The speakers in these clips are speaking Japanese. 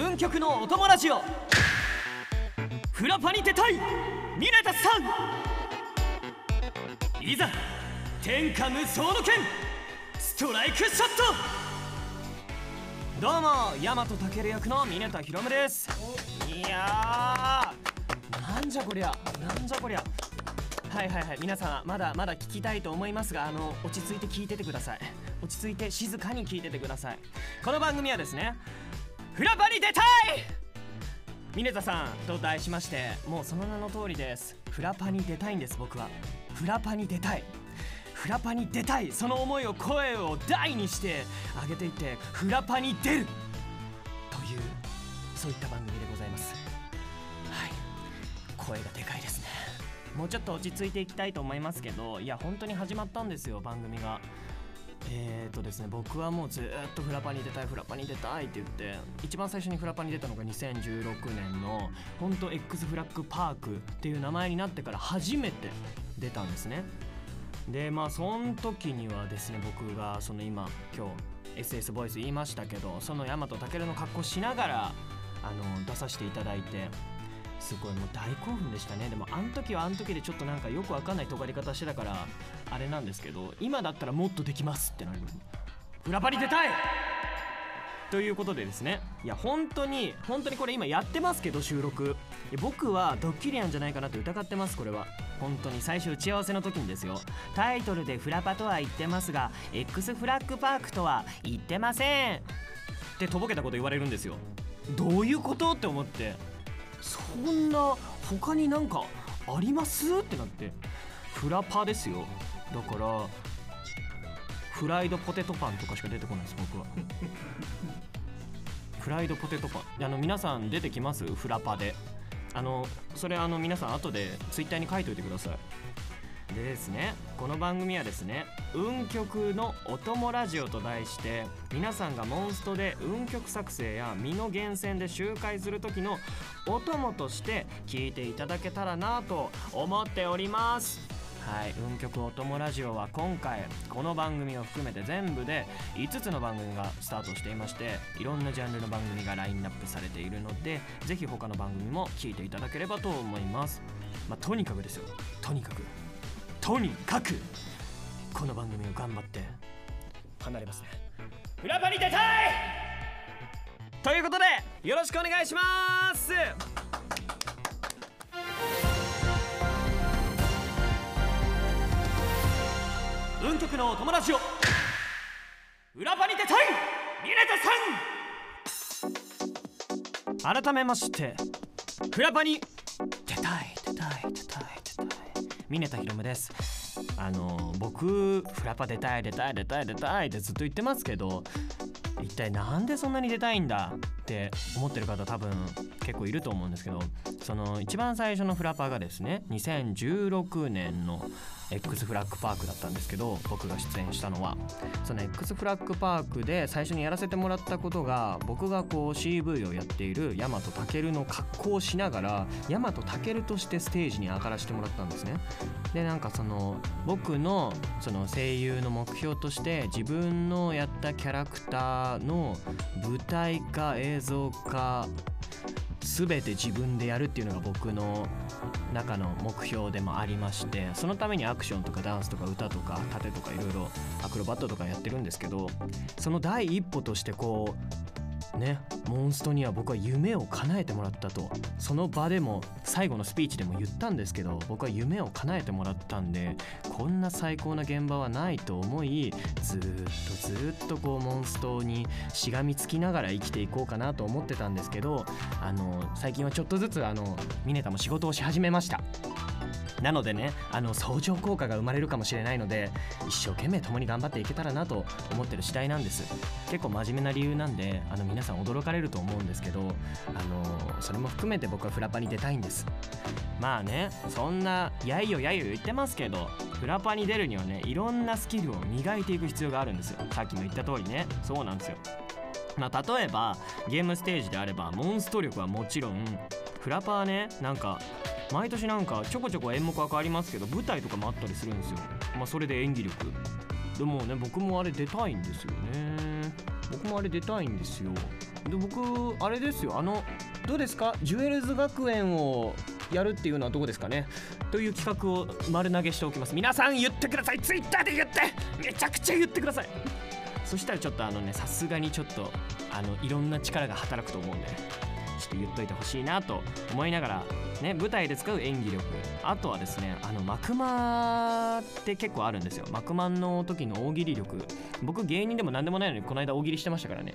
運極のお友ラジオ。フラパに出たいミネタさん。いざ天下無双の剣。ストライクショット。どうも大和健役のミネタヒロムです。いやーなんじゃこりゃなんじゃこりゃ。はいはいはい皆さんまだまだ聞きたいと思いますがあの落ち着いて聞いててください。落ち着いて静かに聞いててください。この番組はですねフラパに出たいミネタさんと題しましてもうその名の通りです。フラパに出たいんです僕は。フラパに出たい。フラパに出たい。その思いを声を大にして上げていってフラパに出る。というそういった番組でございます。はい。声がでかいですね。もうちょっと落ち着いていきたいと思いますけどいや本当に始まったんですよ番組が。えーとですね僕はもうずっとフラパに出たいフラパに出たいって言って一番最初にフラパに出たのが2016年の本当 X フラッグパークっていう名前になってから初めて出たんですね。でまあその時にはですね僕がその今今日 SS ボイス言いましたけどその大和健の格好しながらあの出させていただいてすごいもう大興奮でしたね。でもあの時はあの時でちょっとなんかよくわかんない尖り方してたからあれなんですけど今だったらもっとできますってなる。フラパに出たい!ということでですね。いや本当に本当にこれ今やってますけど収録。僕はドッキリなんじゃないかなって疑ってますこれは。本当に最初打ち合わせの時にですよ。タイトルでフラパとは言ってますが X フラッグパークとは言ってません。ってとぼけたこと言われるんですよ。どういうこと？って思って。そんな他になんかあります？ってなって。フラパですよ。だからフライドポテトパンとかしか出てこないです僕は。フライドポテトパン。あの皆さん出てきます？フラパで。あのそれあの皆さん後でツイッターに書いといてください。でですねこの番組はですね運極のお供ラジオと題して皆さんがモンストで運極作成や身の源泉で周回する時のお供として聞いていただけたらなと思っております。はい運極お供ラジオは今回この番組を含めて全部で5つの番組がスタートしていましていろんなジャンルの番組がラインナップされているのでぜひ他の番組も聞いていただければと思います。まあとにかくですよ。とにかく。とにかくこの番組を頑張って離れますね。フラパに出たい！ということでよろしくお願いします！運極のお友達を裏パに出たい！ミネタさん！改めましてフラパにミネタヒロムです。あの僕フラパ出たい出たい出たい出たいってずっと言ってますけど一体何でそんなに出たいんだって思ってる方多分結構いると思うんですけどその一番最初のフラパがですね2016年の X フラッグパークだったんですけど僕が出演したのは。その X フラッグパークで最初にやらせてもらったことが僕がこう CV をやっている大和健の格好をしながら大和健としてステージに上がらせてもらったんですね。でなんかその僕のその声優の目標として自分のやったキャラクターの舞台化映像化全て自分でやるっていうのが僕の中の目標でもありましてそのためにアクションとかダンスとか歌とか盾とかいろいろアクロバットとかやってるんですけどその第一歩としてこうね。モンストには僕は夢を叶えてもらったと。その場でも最後のスピーチでも言ったんですけど僕は夢を叶えてもらったんでこんな最高な現場はないと思いずっとずっとこうモンストにしがみつきながら生きていこうかなと思ってたんですけどあの最近はちょっとずつあのミネタも仕事をし始めました。なのでねあの相乗効果が生まれるかもしれないので一生懸命共に頑張っていけたらなと思ってる次第なんです。結構真面目な理由なんであの皆さん驚かれると思うんですけどあのそれも含めて僕はフラパに出たいんです。まあねそんなやいよやいよ言ってますけどフラパに出るにはねいろんなスキルを磨いていく必要があるんですよ。さっきも言った通りね。そうなんですよ。まあ、例えばゲームステージであればモンスト力はもちろんフラパーねなんか毎年なんかちょこちょこ演目は変わりますけど舞台とかもあったりするんですよ。まあそれで演技力。でもね僕もあれ出たいんですよね。僕もあれ出たいんですよ。で僕あれですよ。あのどうですか？ジュエルズ学園をやるっていうのはどうですかね？という企画を丸投げしておきます。皆さん言ってください。ツイッターで言って！めちゃくちゃ言ってください。そしたらちょっとあのねさすがにちょっとあのいろんな力が働くと思うんでちょっと言っといてほしいなと思いながらね舞台で使う演技力。あとはですねあの幕間って結構あるんですよ。幕間の時の大喜利力。僕芸人でも何でもないのにこの間大喜利してましたからね。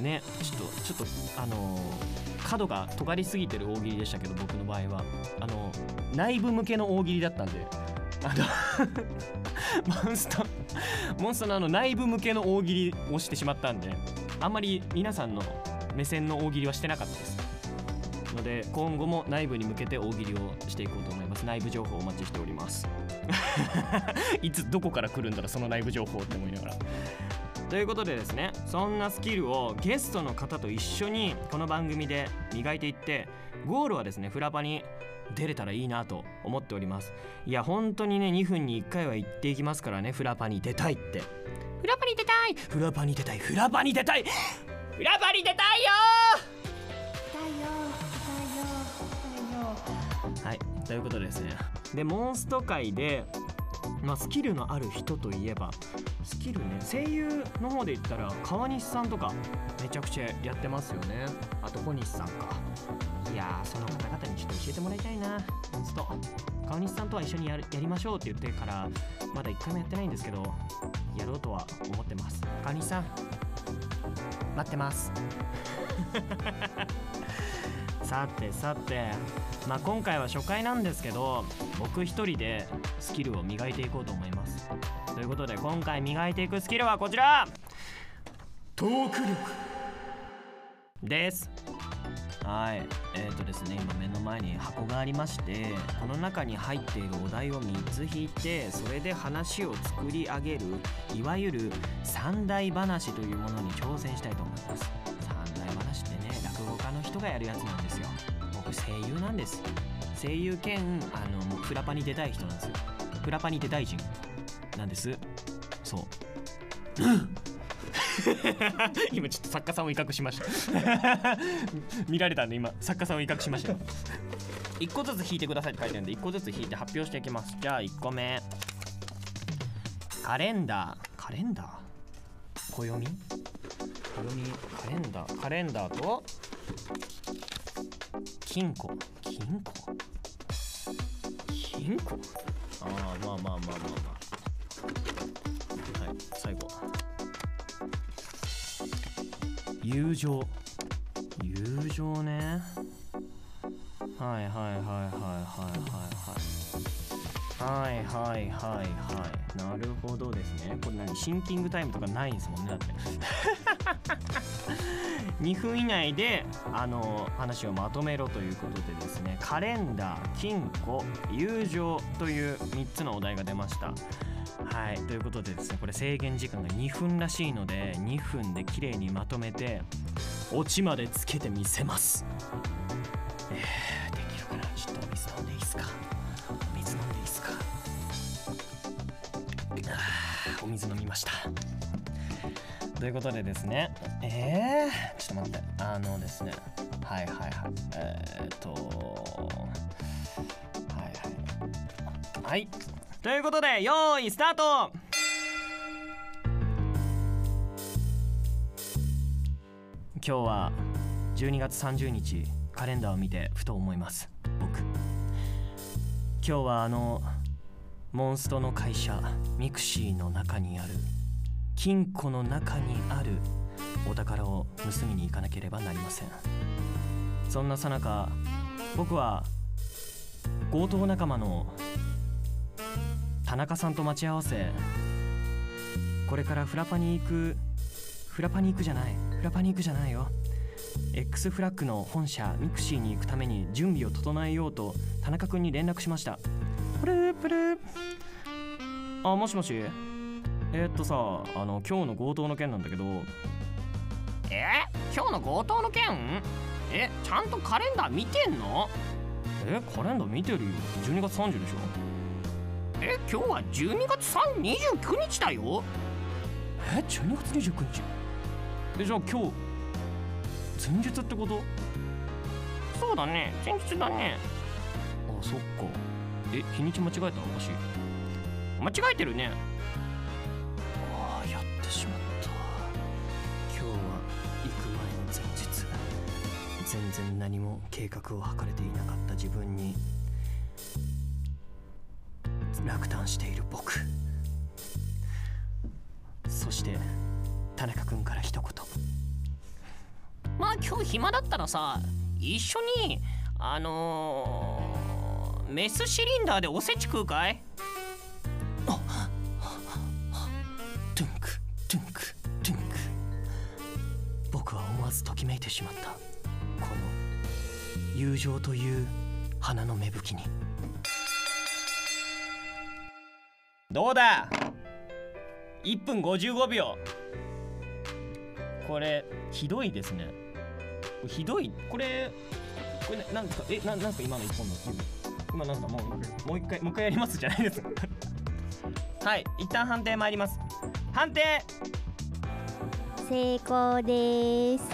ねちょっとちょっとあのー角が尖りすぎてる大喜利でしたけど僕の場合は。あの内部向けの大喜利だったんで。あの モンストモンストのあの内部向けの大喜利をしてしまったんであんまり皆さんの目線の大喜利はしてなかったです。ので今後も内部に向けて大喜利をしていこうと思います。内部情報お待ちしております。いつどこから来るんだろうその内部情報って思いながら。ということでですねそんなスキルをゲストの方と一緒にこの番組で磨いていってゴールはですねフラパに出れたらいいなと思っております。いや本当にね2分に1回は言っていきますからねフラパに出たいって。フラパに出たい。フラパに出たいフラパに出たいフラパに出たいよはいということでですね。でモンスト界でまあ、スキルのある人といえばスキルね声優の方で言ったら川西さんとかめちゃくちゃやってますよね。あと小西さんか。いやーその方々にちょっと教えてもらいたいな。モンスト川西さんとは一緒にやるやりましょうって言ってからまだ一回もやってないんですけどやろうとは思ってます。川西さん待ってます。さてさてまあ今回は初回なんですけど僕一人でスキルを磨いていこうと思います。ということで今回磨いていくスキルはこちら。トーク力。ですはい。えーとですね今目の前に箱がありましてこの中に入っているお題を3つ引いてそれで話を作り上げるいわゆる三大話というものに挑戦したいと思います。三大話ってね落語家の人がやるやつなんですよ。僕声優なんです。声優兼あのもうフラパに出たい人なんです。よフラパに出たい人なんです。そう。今ちょっと作家さんを威嚇しました。見られたんで今作家さんを威嚇しました1個ずつ引いてくださいって書いてるんで1個ずつ引いて発表していきます。じゃあ1個目。カレンダー。カレンダー？暦？暦？カレンダー。カレンダーと金庫。金庫？金庫？ああまあまあまあまあまあ。友情。友情ね。はいはいはいはいはいはいはい。はいはいはい。なるほどですね。これ何？シンキングタイムとかないんですもんねだって。2分以内であの話をまとめろということでですね。カレンダー金庫友情という3つのお題が出ました。はい。ということでですねこれ制限時間が2分らしいので2分で綺麗にまとめてオチまでつけてみせます。えー、できるかな？ちょっとお水飲んでいいですか？お水飲んでいいですか？あお水飲みました。ということでですねえー、ちょっと待って。あのですねはいはいはい。えー、っとはいはい。はい。ということでよーいスタート。今日は12月30日カレンダーを見てふと思います。僕。今日はあのモンストの会社ミクシィの中にある金庫の中にあるお宝を盗みに行かなければなりません。そんなさなか僕は強盗仲間の田中さんと待ち合わせ。これからフラパに行くフラパに行くじゃないフラパに行くじゃないよ。X フラッグの本社ミクシィに行くために準備を整えようと田中君に連絡しました。プループルー。あもしもし。えー、っとさあの今日の強盗の件なんだけど。え？今日の強盗の件？えちゃんとカレンダー見てんの？えカレンダー見てるよ。12月30でしょ。え今日は12月29日だよ。え12月29日？えじゃあ今日前日ってこと？そうだね。前日だね。あそっか。え日にち間違えた？私間違えてるね。ああやってしまった。今日は行く前の前日。全然何も計画を図れていなかった自分に落胆している僕。そして田中君から一言。まあ今日暇だったらさ一緒にあのー、メスシリンダーでおせち食うかい？あトゥンクトゥンクトゥンク。僕は思わずときめいてしまった。この友情という花の芽吹きにどうだ？1分55秒。これひどいですね。ひどい？これこれなんですかえななんか今の1本の今なんかもうもう一回もう一回やりますじゃないです。はい一旦判定参ります。判定！成功です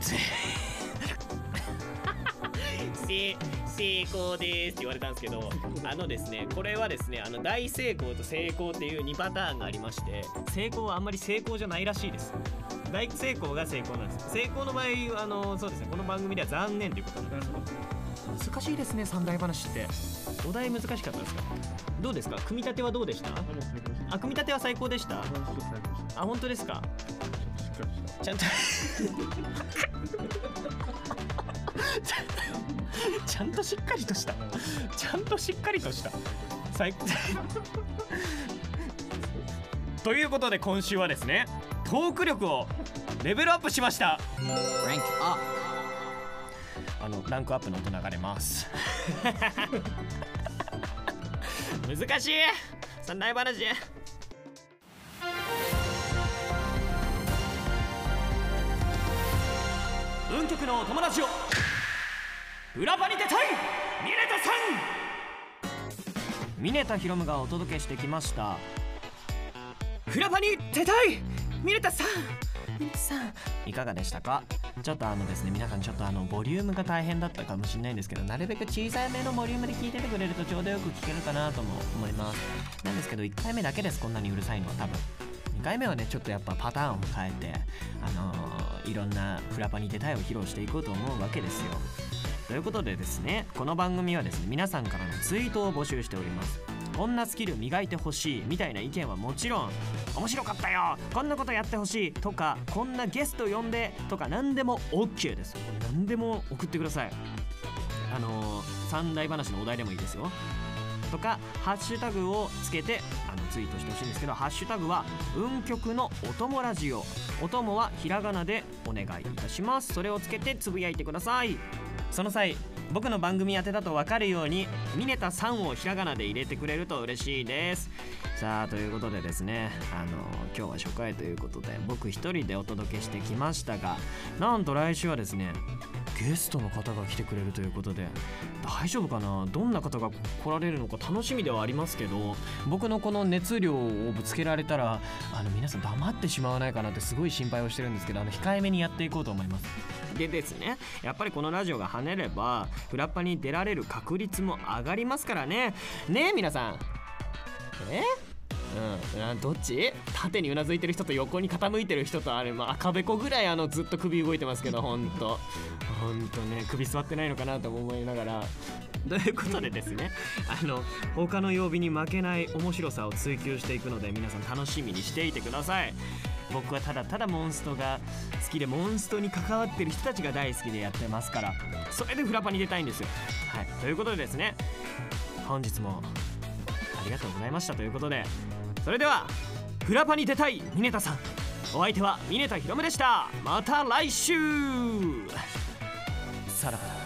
成功ですって言われたんですけどあのですねこれはですねあの大成功と成功っていう2パターンがありまして成功はあんまり成功じゃないらしいです。大成功が成功なんです。成功の場合あのそうですねこの番組では残念ということなんです。難しいですね三大話って。お題難しかったですか？どうですか？組み立てはどうでした？あ組み立ては最高でした？あ本当ですか？ちゃんとちゃんとしっかりとしたちゃんとしっかりとした。最ということで今週はですねトーク力をレベルアップしました。ランクアップ。あのランクアップの音流れます。難しい。三大話。運極のお友達を裏場に出たい！ミネタさん！ミネタヒロムがお届けしてきました。裏場に出たい！ミネタさん！ミネタさん。いかがでしたか？ちょっとあのですね皆さんちょっとあのボリュームが大変だったかもしれないんですけどなるべく小さいめのボリュームで聞いててくれるとちょうどよく聞けるかなとも思います。なんですけど1回目だけですこんなにうるさいのは多分。2回目はねちょっとやっぱパターンを変えてあのー、いろんなフラパに出たいを披露していこうと思うわけですよということでですねこの番組はですね皆さんからのツイートを募集しております。こんなスキル磨いてほしいみたいな意見はもちろん面白かったよこんなことやってほしいとかこんなゲスト呼んでとか何でも OK です何でも送ってください。あのー、三大話のお題でもいいですよ。とかハッシュタグをつけてあのツイートしてほしいんですけどハッシュタグは運極のお供ラジオ。お供はひらがなでお願いいたします。それをつけてつぶやいてください。その際僕の番組宛てだと分かるようにミネタ3をひらがなで入れてくれると嬉しいです。さあということでですねあの今日は初回ということで僕一人でお届けしてきましたがなんと来週はですねゲストの方が来てくれるということで大丈夫かな？どんな方が来られるのか楽しみではありますけど僕のこの熱量をぶつけられたらあの皆さん黙ってしまわないかなってすごい心配をしてるんですけどあの控えめにやっていこうと思います。でですね。やっぱりこのラジオが跳ねればフラッパに出られる確率も上がりますからね。ねえ皆さん。え？うん、どっち？縦にうなずいてる人と横に傾いてる人とあれ、まあ、赤べこぐらいあのずっと首動いてますけどほんと。ほんとね首座ってないのかなと思いながら。ということでですねあの他の曜日に負けない面白さを追求していくので皆さん楽しみにしていてください。僕はただただモンストが好きでモンストに関わってる人たちが大好きでやってますからそれでフラパに出たいんですよ。はい。ということでですね本日もありがとうございましたということでそれではフラパに出たいミネタさん。お相手はミネタヒロムでした。また来週。さらば。